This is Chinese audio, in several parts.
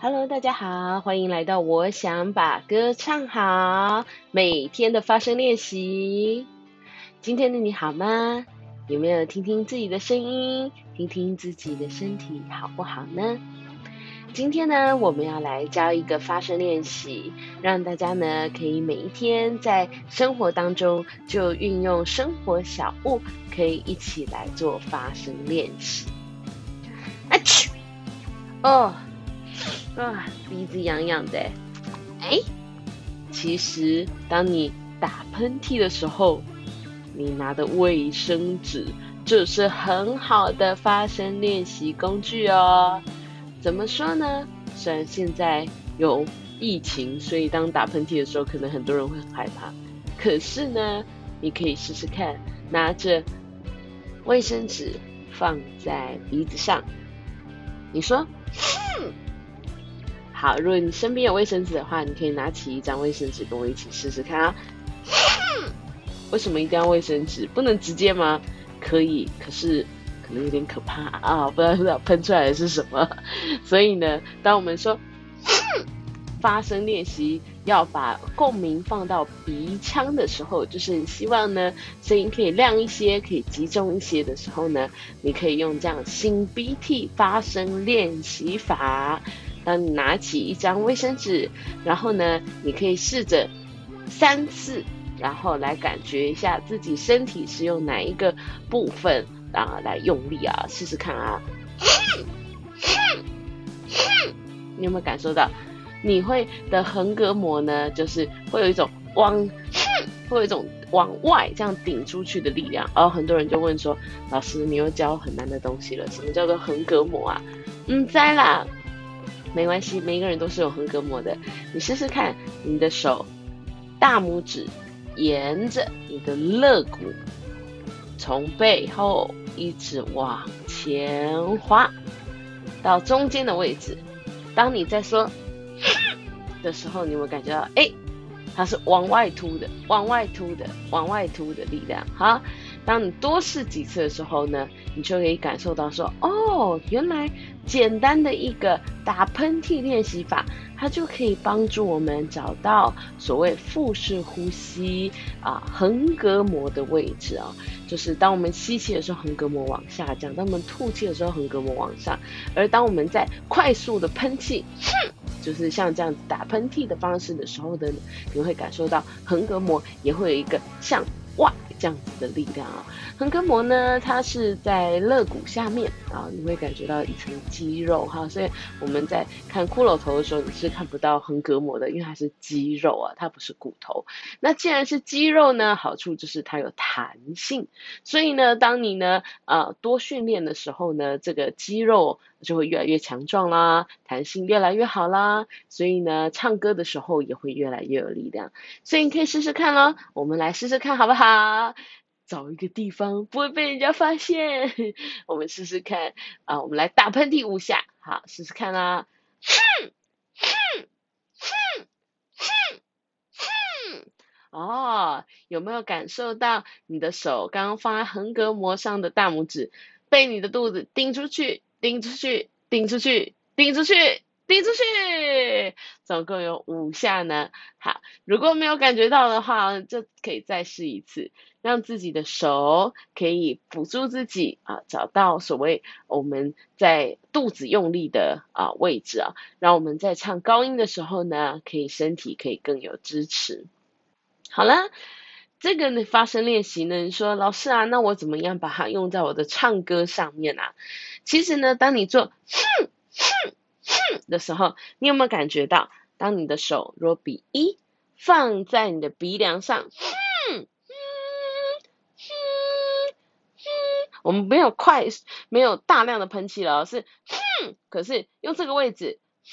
Hello，大家好，欢迎来到我想把歌唱好每天的发声练习。今天的你好吗？有没有听听自己的声音，听听自己的身体好不好呢？今天呢，我们要来教一个发声练习，让大家呢可以每一天在生活当中就运用生活小物，可以一起来做发声练习。啊去，哦，啊，鼻子痒痒的，哎，其实当你打喷嚏的时候，你拿的卫生纸就是很好的发声练习工具哦。怎么说呢？虽然现在有疫情，所以当打喷嚏的时候，可能很多人会很害怕。可是呢，你可以试试看，拿着卫生纸放在鼻子上。你说，好。如果你身边有卫生纸的话，你可以拿起一张卫生纸跟我一起试试看啊。为什么一定要卫生纸？不能直接吗？可以，可是。可能有点可怕啊，不知道不知道喷出来的是什么。所以呢，当我们说 发声练习要把共鸣放到鼻腔的时候，就是希望呢声音可以亮一些，可以集中一些的时候呢，你可以用这样擤鼻涕发声练习法。当你拿起一张卫生纸，然后呢，你可以试着三次，然后来感觉一下自己身体是用哪一个部分。啊，来用力啊，试试看啊！你有没有感受到？你会的横膈膜呢，就是会有一种往，会有一种往外这样顶出去的力量。然后很多人就问说：“老师，你又教很难的东西了，什么叫做横膈膜啊？”嗯，在啦，没关系，每一个人都是有横膈膜的。你试试看，你的手大拇指沿着你的肋骨。从背后一直往前滑到中间的位置。当你在说 的时候，你会感觉到，哎，它是往外凸的，往外凸的，往外凸的力量。好，当你多试几次的时候呢，你就可以感受到说，哦，原来简单的一个打喷嚏练习法。它就可以帮助我们找到所谓腹式呼吸啊，横膈膜的位置啊，就是当我们吸气的时候，横膈膜往下降；当我们吐气的时候，横膈膜往上。而当我们在快速的喷气，就是像这样子打喷嚏的方式的时候的，你会感受到横膈膜也会有一个向外。这样子的力量啊，横膈膜呢，它是在肋骨下面啊，你会感觉到一层肌肉哈，所以我们在看骷髅头的时候，你是看不到横膈膜的，因为它是肌肉啊，它不是骨头。那既然是肌肉呢，好处就是它有弹性，所以呢，当你呢啊多训练的时候呢，这个肌肉就会越来越强壮啦，弹性越来越好啦，所以呢，唱歌的时候也会越来越有力量。所以你可以试试看咯，我们来试试看好不好？找一个地方不会被人家发现，我们试试看啊！我们来打喷嚏五下，好，试试看啦！哼哼哼哼哼，哦，有没有感受到你的手刚刚放在横膈膜上的大拇指被你的肚子顶出去、顶出去、顶出去、顶出去？顶出去，总共有五下呢。好，如果没有感觉到的话，就可以再试一次，让自己的手可以辅助自己啊，找到所谓我们在肚子用力的啊位置啊，让我们在唱高音的时候呢，可以身体可以更有支持。好了，这个呢发声练习呢，你说老师啊，那我怎么样把它用在我的唱歌上面啊？其实呢，当你做哼哼哼。的时候，你有没有感觉到，当你的手若比一放在你的鼻梁上，哼哼哼哼，我们没有快，没有大量的喷气了，是哼，可是用这个位置哼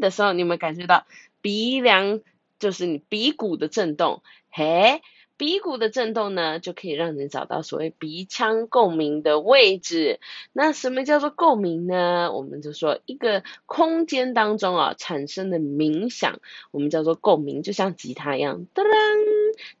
的时候，你有没有感觉到鼻梁就是你鼻骨的震动？嘿。鼻骨的震动呢，就可以让你找到所谓鼻腔共鸣的位置。那什么叫做共鸣呢？我们就说一个空间当中啊产生的冥想，我们叫做共鸣，就像吉他一样，噔噔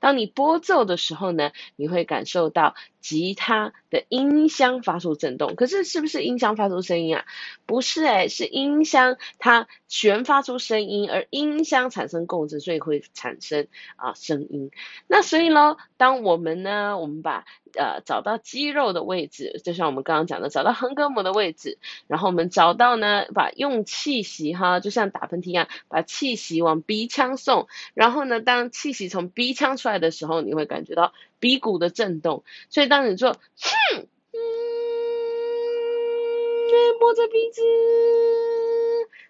当你拨奏的时候呢，你会感受到吉他的音箱发出震动。可是是不是音箱发出声音啊？不是哎，是音箱它旋发出声音，而音箱产生共振，所以会产生啊声音。那所以呢，当我们呢，我们把呃找到肌肉的位置，就像我们刚刚讲的，找到横膈膜的位置，然后我们找到呢，把用气息哈，就像打喷嚏一样，把气息往鼻腔送，然后呢，当气息从鼻腔出来的时候，你会感觉到鼻骨的震动。所以当你做，哼，嗯，摸着鼻子，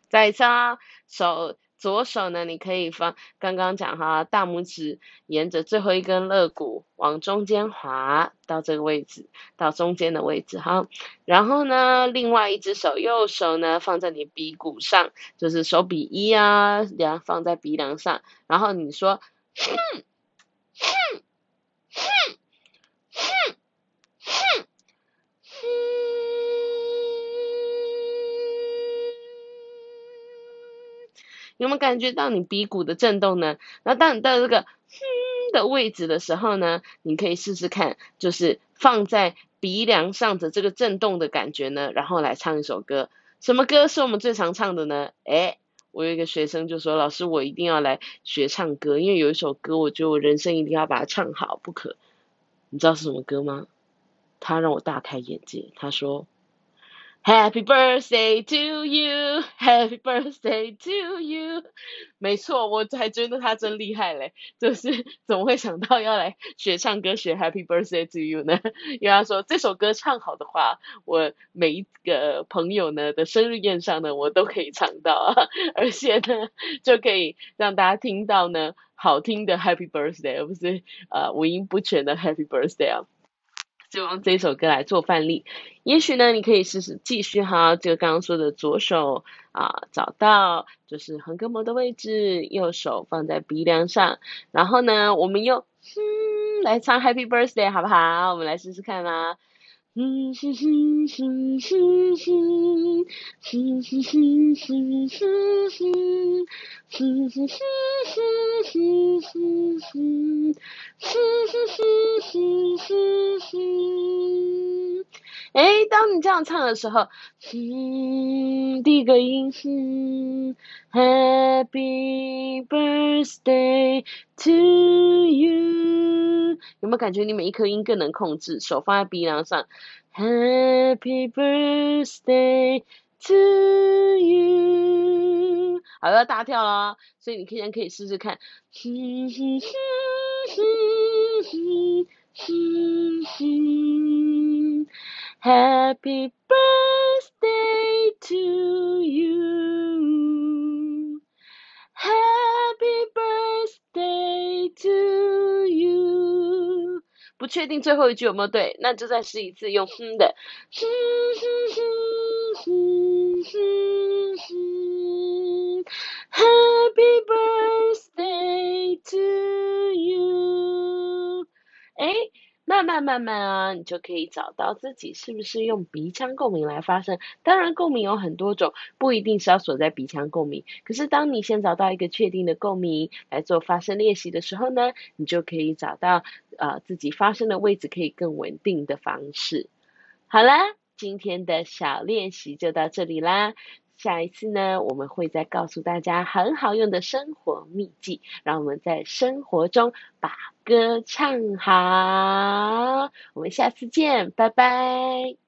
再一次啊手。左手呢，你可以放刚刚讲哈，大拇指沿着最后一根肋骨往中间滑到这个位置，到中间的位置哈。然后呢，另外一只手右手呢放在你鼻骨上，就是手比一啊，两放在鼻梁上。然后你说，哼，哼，有没有感觉到你鼻骨的震动呢？然后当你到这个哼的位置的时候呢，你可以试试看，就是放在鼻梁上的这个震动的感觉呢，然后来唱一首歌。什么歌是我们最常唱的呢？诶，我有一个学生就说：“老师，我一定要来学唱歌，因为有一首歌，我觉得我人生一定要把它唱好不可。”你知道是什么歌吗？他让我大开眼界。他说。Happy birthday to you, Happy birthday to you。没错，我还觉得他真厉害嘞，就是 怎么会想到要来学唱歌学 Happy birthday to you 呢？因为他说这首歌唱好的话，我每一个朋友呢的生日宴上呢，我都可以唱到，而且呢就可以让大家听到呢好听的 Happy birthday，而不是呃五音不全的 Happy birthday 啊。就用这首歌来做范例，也许呢，你可以试试继续哈，就刚刚说的左手啊，找到就是横膈膜的位置，右手放在鼻梁上，然后呢，我们又哼来唱 Happy Birthday 好不好？我们来试试看啦。嗯哼哼哼哼哼，哼哼哼哼哼哼，哼哼哼哼哼哼哼，哼哼哼哼哼哼。哎，当你这样唱的时候，哼，第一个音哼，Happy Birthday to you，有没有感觉你每一颗音更能控制？手放在鼻梁上，Happy Birthday to you，好要大跳了，所以你现在可以试试看，哼哼哼哼哼哼哼。Happy birthday to you. Happy birthday to you. 不确定最后一句有没有对，那就再试一次用哼的。哼哼哼哼哼哼。Happy birthday to you. 哎。慢慢慢慢啊，你就可以找到自己是不是用鼻腔共鸣来发声。当然，共鸣有很多种，不一定是要锁在鼻腔共鸣。可是，当你先找到一个确定的共鸣来做发声练习的时候呢，你就可以找到呃自己发声的位置可以更稳定的方式。好啦，今天的小练习就到这里啦。下一次呢，我们会再告诉大家很好用的生活秘籍，让我们在生活中把歌唱好。我们下次见，拜拜。